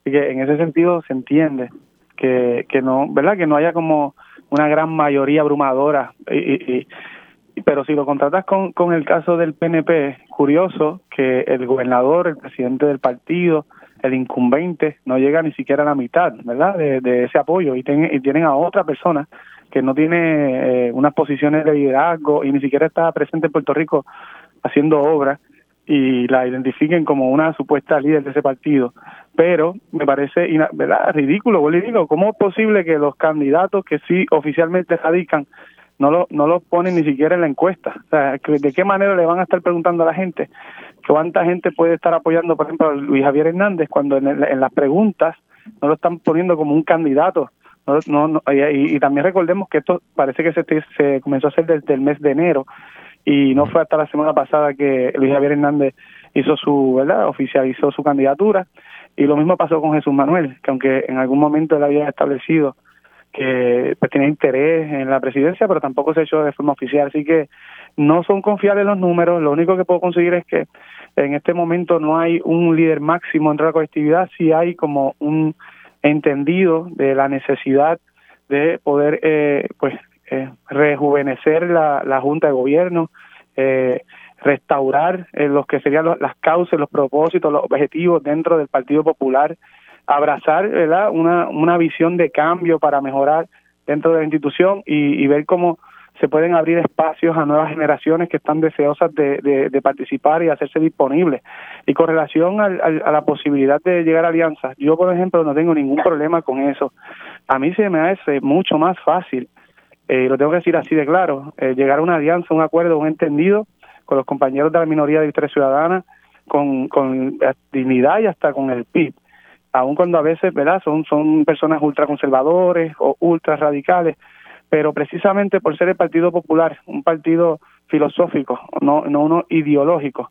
Así que en ese sentido se entiende que, que no, ¿verdad? Que no haya como una gran mayoría abrumadora y, pero si lo contratas con, con el caso del PNP, curioso que el gobernador, el presidente del partido, el incumbente no llega ni siquiera a la mitad, ¿verdad? De, ese apoyo y, y tienen a otra persona que no tiene eh, unas posiciones de liderazgo y ni siquiera está presente en Puerto Rico haciendo obras y la identifiquen como una supuesta líder de ese partido. Pero me parece ¿verdad? ridículo, digo, ¿cómo es posible que los candidatos que sí oficialmente radican no lo, no lo ponen ni siquiera en la encuesta? O sea, ¿de qué manera le van a estar preguntando a la gente cuánta gente puede estar apoyando, por ejemplo, a Luis Javier Hernández cuando en, en las preguntas no lo están poniendo como un candidato no, no, y, también recordemos que esto parece que se, se comenzó a hacer desde el mes de enero y no fue hasta la semana pasada que Luis Javier Hernández hizo su, ¿verdad? Oficializó su candidatura y lo mismo pasó con Jesús Manuel, que aunque en algún momento él había establecido que pues, tenía interés en la presidencia, pero tampoco se ha hecho de forma oficial, así que no son confiables los números, lo único que puedo conseguir es que en este momento no hay un líder máximo entre la colectividad, sí hay como un entendido de la necesidad de poder eh, pues eh, rejuvenecer la, la Junta de Gobierno, eh, restaurar eh, los que serían las causas, los propósitos, los objetivos dentro del Partido Popular, abrazar ¿verdad? Una, una visión de cambio para mejorar dentro de la institución y, y ver cómo se pueden abrir espacios a nuevas generaciones que están deseosas de, de, participar y hacerse disponibles. Y con relación a la posibilidad de llegar a alianzas, yo, por ejemplo, no tengo ningún problema con eso. A mí se me hace mucho más fácil, eh, lo tengo que decir así de claro, eh, llegar a una alianza, un acuerdo, un entendido con los compañeros de la minoría de Victoria Ciudadana, con, con dignidad y hasta con el PIB aun cuando a veces, ¿verdad? Son, son personas ultraconservadores o ultra radicales, pero precisamente por ser el Partido Popular, un partido filosófico, no, no uno ideológico,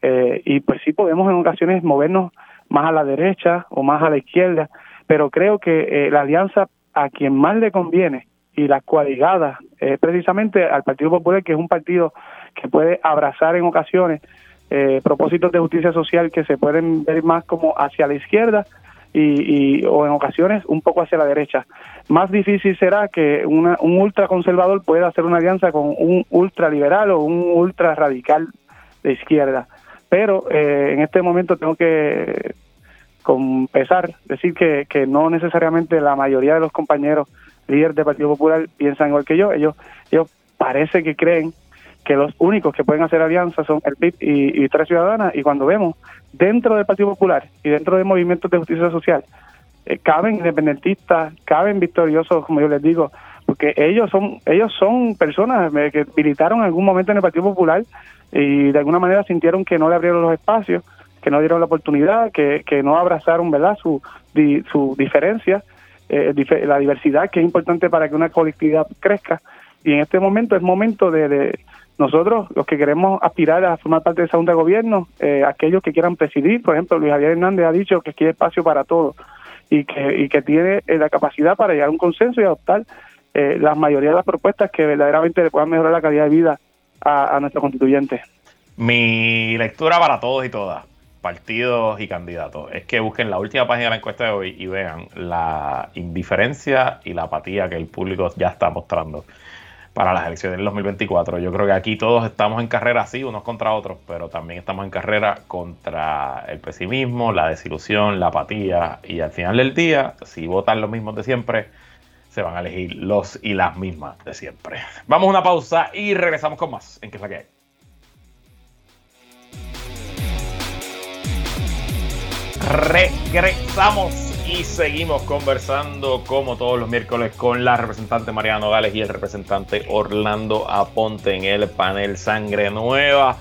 eh, y pues sí podemos en ocasiones movernos más a la derecha o más a la izquierda, pero creo que eh, la alianza a quien más le conviene y la coaligada es precisamente al Partido Popular, que es un partido que puede abrazar en ocasiones eh, propósitos de justicia social que se pueden ver más como hacia la izquierda y, o en ocasiones un poco hacia la derecha. Más difícil será que una, un ultraconservador pueda hacer una alianza con un ultraliberal o un ultra radical de izquierda. Pero eh, en este momento tengo que con decir que, que no necesariamente la mayoría de los compañeros líderes del Partido Popular piensan igual que yo. Ellos, ellos parece que creen que los únicos que pueden hacer alianza son el PIB y, y Tres Ciudadanas, y cuando vemos dentro del Partido Popular y dentro de movimientos de justicia social, eh, caben independentistas, caben victoriosos, como yo les digo, porque ellos son ellos son personas eh, que militaron en algún momento en el Partido Popular y de alguna manera sintieron que no le abrieron los espacios, que no dieron la oportunidad, que, que no abrazaron verdad su, su diferencia, eh, la diversidad que es importante para que una colectividad crezca. Y en este momento es momento de nosotros, los que queremos aspirar a formar parte de esa Junta de Gobierno, eh, aquellos que quieran presidir, por ejemplo, Luis Javier Hernández ha dicho que quiere espacio para todos y que, y que tiene eh, la capacidad para llegar a un consenso y adoptar eh, la mayoría de las propuestas que verdaderamente le puedan mejorar la calidad de vida a, a nuestros constituyentes. Mi lectura para todos y todas, partidos y candidatos, es que busquen la última página de la encuesta de hoy y vean la indiferencia y la apatía que el público ya está mostrando para las elecciones del 2024. Yo creo que aquí todos estamos en carrera, sí, unos contra otros, pero también estamos en carrera contra el pesimismo, la desilusión, la apatía. Y al final del día, si votan los mismos de siempre, se van a elegir los y las mismas de siempre. Vamos a una pausa y regresamos con más en qué es la que hay. Regresamos y seguimos conversando como todos los miércoles con la representante Mariano Gales y el representante Orlando Aponte en el panel Sangre Nueva.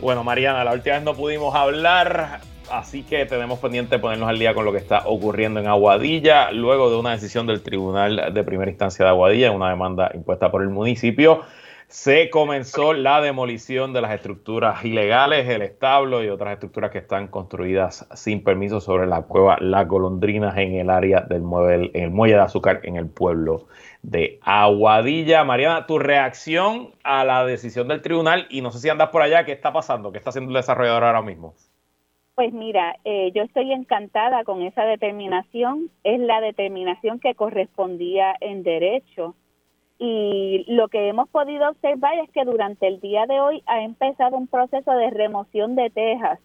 Bueno, Mariana, la última vez no pudimos hablar, así que tenemos pendiente ponernos al día con lo que está ocurriendo en Aguadilla, luego de una decisión del Tribunal de Primera Instancia de Aguadilla, una demanda impuesta por el municipio se comenzó la demolición de las estructuras ilegales, el establo y otras estructuras que están construidas sin permiso sobre la cueva Las Golondrinas en el área del muelle, en el muelle de azúcar en el pueblo de Aguadilla. Mariana, tu reacción a la decisión del tribunal y no sé si andas por allá, ¿qué está pasando? ¿Qué está haciendo el desarrollador ahora mismo? Pues mira, eh, yo estoy encantada con esa determinación. Es la determinación que correspondía en derecho y lo que hemos podido observar es que durante el día de hoy ha empezado un proceso de remoción de tejas,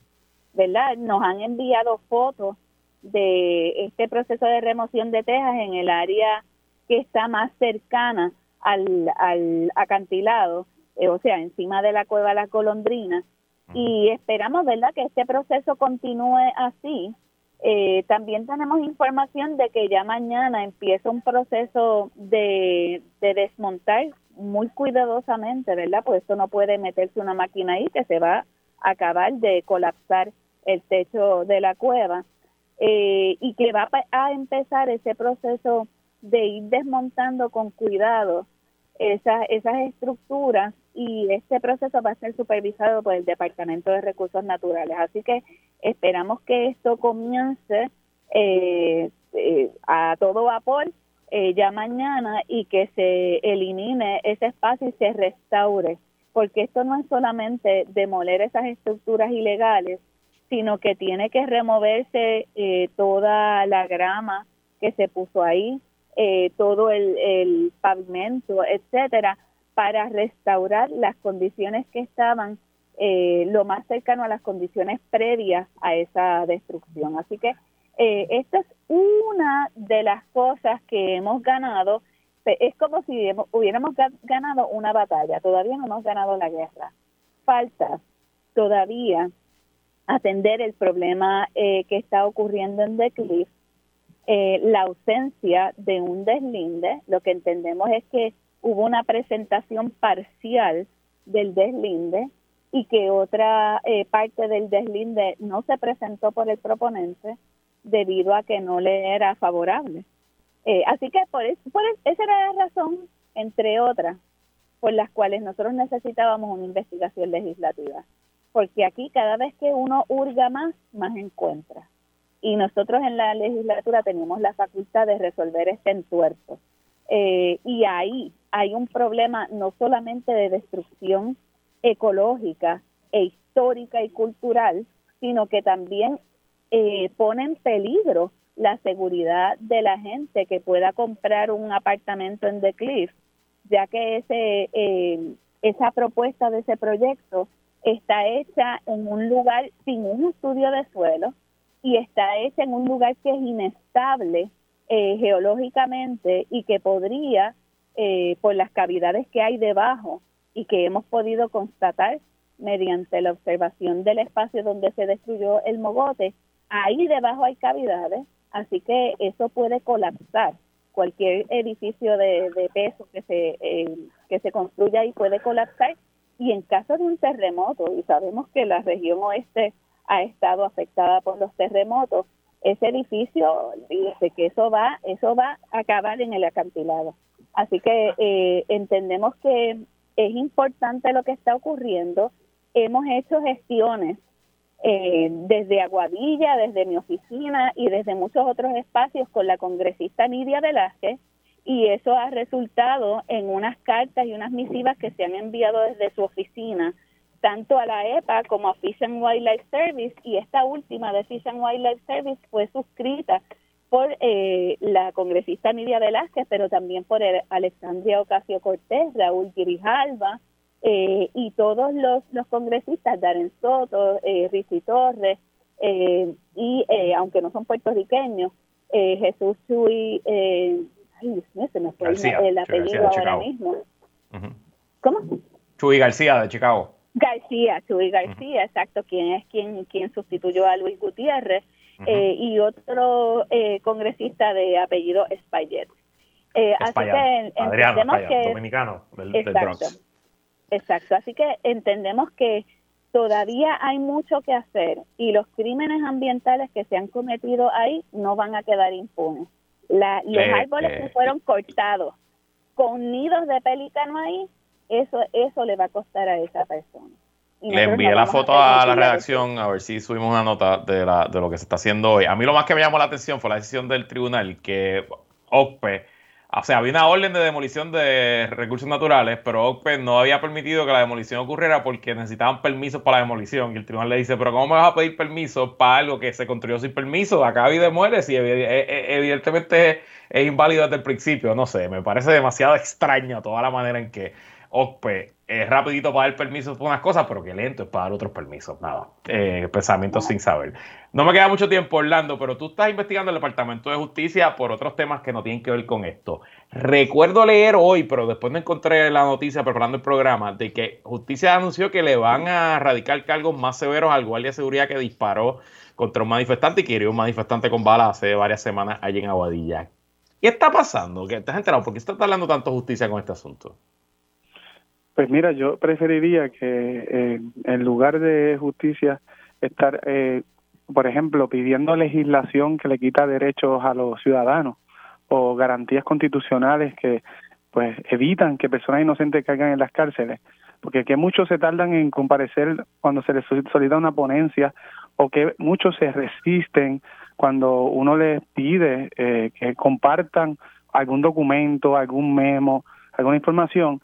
¿verdad? Nos han enviado fotos de este proceso de remoción de tejas en el área que está más cercana al, al acantilado, eh, o sea, encima de la cueva La Colondrina, y esperamos, ¿verdad?, que este proceso continúe así. Eh, también tenemos información de que ya mañana empieza un proceso de, de desmontar muy cuidadosamente, ¿verdad? Pues esto no puede meterse una máquina ahí que se va a acabar de colapsar el techo de la cueva eh, y que va a empezar ese proceso de ir desmontando con cuidado esas, esas estructuras y este proceso va a ser supervisado por el Departamento de Recursos Naturales. Así que esperamos que esto comience eh, eh, a todo vapor eh, ya mañana y que se elimine ese espacio y se restaure, porque esto no es solamente demoler esas estructuras ilegales, sino que tiene que removerse toda la grama que se puso ahí, eh, todo el, pavimento, etcétera, para restaurar las condiciones que estaban eh, lo más cercano a las condiciones previas a esa destrucción. Así que eh, esta es una de las cosas que hemos ganado. Es como si hubiéramos ganado una batalla, todavía no hemos ganado la guerra. Falta todavía atender el problema que está ocurriendo en The Cliff eh, la ausencia de un deslinde, lo que entendemos es que hubo una presentación parcial del deslinde y que otra eh, parte del deslinde no se presentó por el proponente debido a que no le era favorable. Eh, así que por, por esa era la razón, entre otras, por las cuales nosotros necesitábamos una investigación legislativa. Porque aquí cada vez que uno hurga más, más encuentra y nosotros en la legislatura tenemos la facultad de resolver este entuerto. Eh, y ahí hay un problema no solamente de destrucción ecológica e histórica y cultural, sino que también eh, pone en peligro la seguridad de la gente que pueda comprar un apartamento en The Cliff, ya que ese, eh, esa propuesta de ese proyecto está hecha en un lugar sin un estudio de suelo, y está hecha en un lugar que es inestable eh, geológicamente y que podría, eh, por las cavidades que hay debajo y que hemos podido constatar mediante la observación del espacio donde se destruyó el mogote, ahí debajo hay cavidades, así que eso puede colapsar. Cualquier edificio de, peso que se, eh, que se construya ahí puede colapsar y en caso de un terremoto, y sabemos que la región oeste ha estado afectada por los terremotos, ese edificio, dice que eso va, eso va a acabar en el acantilado. Así que eh, entendemos que es importante lo que está ocurriendo. Hemos hecho gestiones eh, desde Aguadilla, desde mi oficina y desde muchos otros espacios con la congresista Nidia Velázquez y eso ha resultado en unas cartas y unas misivas que se han enviado desde su oficina tanto a la EPA como a Fish and Wildlife Service y esta última de Fish and Wildlife Service fue suscrita por eh, la congresista Nidia Velázquez, pero también por Alexandria Ocasio Cortés, Raúl Grijalva eh, y todos los, los congresistas, Darren Soto, eh, Rizzi Torres, eh, y aunque no son puertorriqueños, Jesús Chuy, ay Dios mío, se me fue el apellido ahora mismo. ¿Cómo? Chuy García de Chicago. García, Chuy García, exacto, quien es quien, quien sustituyó a Luis Gutiérrez, eh, y otro eh, congresista de apellido Spayet. Eh, así que entendemos que dominicano exacto, exacto, así que entendemos que todavía hay mucho que hacer y los crímenes ambientales que se han cometido ahí no van a quedar impunes. La, los árboles que fueron cortados con nidos de pelícano ahí eso, eso le va a costar a esa persona. le envié la foto a, la redacción a ver si subimos una nota de, la, de lo que se está haciendo hoy. A mí lo más que me llamó la atención fue la decisión del tribunal que OCPE, o sea, había una orden de demolición de recursos naturales, pero OCPE no había permitido que la demolición ocurriera porque necesitaban permisos para la demolición. Y el tribunal le dice, pero ¿cómo me vas a pedir permiso para algo que se construyó sin permiso? Acá y demueles y evidentemente es inválido desde el principio. No sé, me parece demasiado extraño toda la manera en que OCPE es rapidito para dar permisos por unas cosas, pero que lento es para dar otros permisos. Nada, eh, pensamientos sin saber. No me queda mucho tiempo, Orlando, pero tú estás investigando el Departamento de Justicia por otros temas que no tienen que ver con esto. Recuerdo leer hoy, pero después no encontré la noticia preparando el programa, de que Justicia anunció que le van a radicar cargos más severos al guardia de seguridad que disparó contra un manifestante y que hirió un manifestante con bala hace varias semanas allí en Aguadilla. ¿Qué está pasando? ¿Qué enterado? ¿Por qué está hablando tanto justicia con este asunto? Pues mira, yo preferiría que eh, en lugar de justicia estar, eh, por ejemplo, pidiendo legislación que le quita derechos a los ciudadanos o garantías constitucionales que pues evitan que personas inocentes caigan en las cárceles, porque que muchos se tardan en comparecer cuando se les solicita una ponencia o que muchos se resisten cuando uno les pide eh, que compartan algún documento, algún memo, alguna información,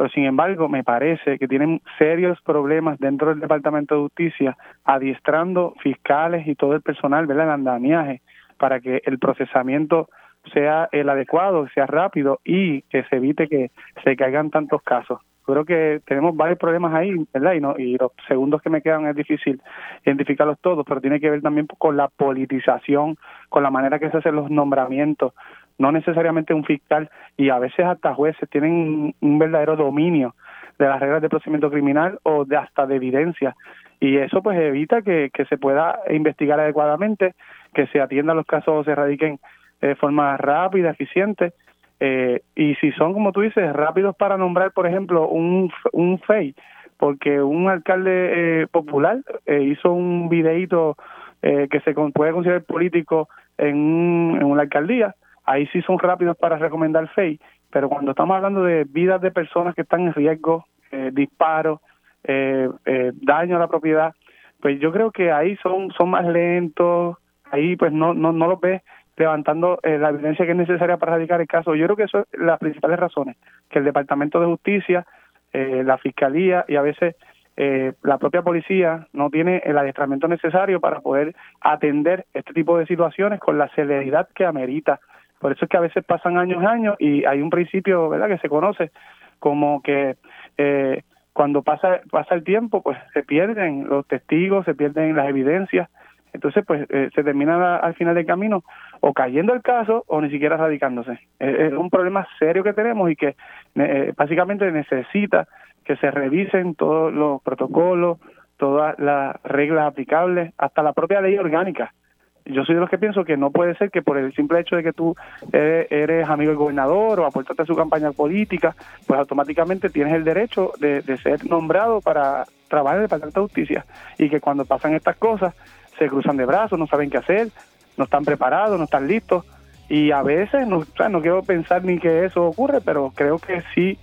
pero sin embargo me parece que tienen serios problemas dentro del Departamento de Justicia adiestrando fiscales y todo el personal, ¿verdad?, el andamiaje, para que el procesamiento sea el adecuado, sea rápido y que se evite que se caigan tantos casos. Creo que tenemos varios problemas ahí, ¿verdad? Y, no, y los segundos que me quedan es difícil identificarlos todos, pero tiene que ver también con la politización, con la manera que se hacen los nombramientos, no necesariamente un fiscal y a veces hasta jueces tienen un verdadero dominio de las reglas de procedimiento criminal o de hasta de evidencia. Y eso pues evita que, que se pueda investigar adecuadamente, que se atiendan los casos o se erradiquen de forma rápida, eficiente. Eh, y si son como tú dices rápidos para nombrar por ejemplo un, un FEI porque un alcalde eh, popular eh, hizo un videíto que se puede considerar político en, en una alcaldía ahí sí son rápidos para recomendar FEI, pero cuando estamos hablando de vidas de personas que están en riesgo, eh, disparos, eh, eh, daño a la propiedad, pues yo creo que ahí son, son más lentos, ahí pues no, no, no los ves levantando eh, la evidencia que es necesaria para radicar el caso. Yo creo que eso es las principales razones, que el Departamento de Justicia, eh, la Fiscalía y a veces eh, la propia policía no tiene el adiestramiento necesario para poder atender este tipo de situaciones con la celeridad que amerita por eso es que a veces pasan años y años y hay un principio, ¿verdad?, que se conoce como que eh, cuando pasa pasa el tiempo, pues se pierden los testigos, se pierden las evidencias. Entonces, pues eh, se termina al final del camino o cayendo el caso o ni siquiera radicándose. Es, un problema serio que tenemos y que eh, básicamente necesita que se revisen todos los protocolos, todas las reglas aplicables, hasta la propia ley orgánica yo soy de los que pienso que no puede ser que por el simple hecho de que tú eres, amigo del gobernador o aportaste a su campaña política, pues automáticamente tienes el derecho de, ser nombrado para trabajar en el Departamento de Justicia. Y que cuando pasan estas cosas se cruzan de brazos, no saben qué hacer, no están preparados, no están listos. Y a veces, no, no quiero pensar ni que eso ocurre, pero creo que sí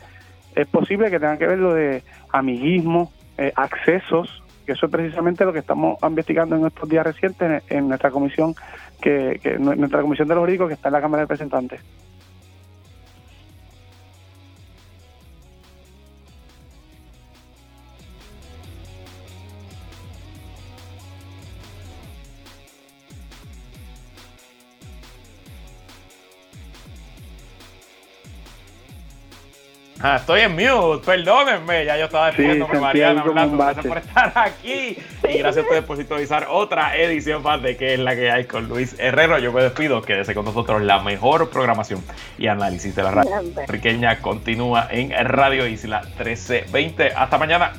es posible que tenga que ver lo de amiguismo, eh, accesos que eso es precisamente lo que estamos investigando en estos días recientes en, nuestra comisión, que, nuestra comisión de los jurídicos que está en la Cámara de Representantes. Ah, estoy en mute, perdónenme, ya yo estaba despidiéndome, sí, Mariana, hablando, gracias por estar aquí y gracias a ustedes por sintonizar otra edición más de que es la que hay con Luis Herrero. Yo me despido, quédese con nosotros la mejor programación y análisis de la radio pequeña continúa en Radio Isla 1320. Hasta mañana.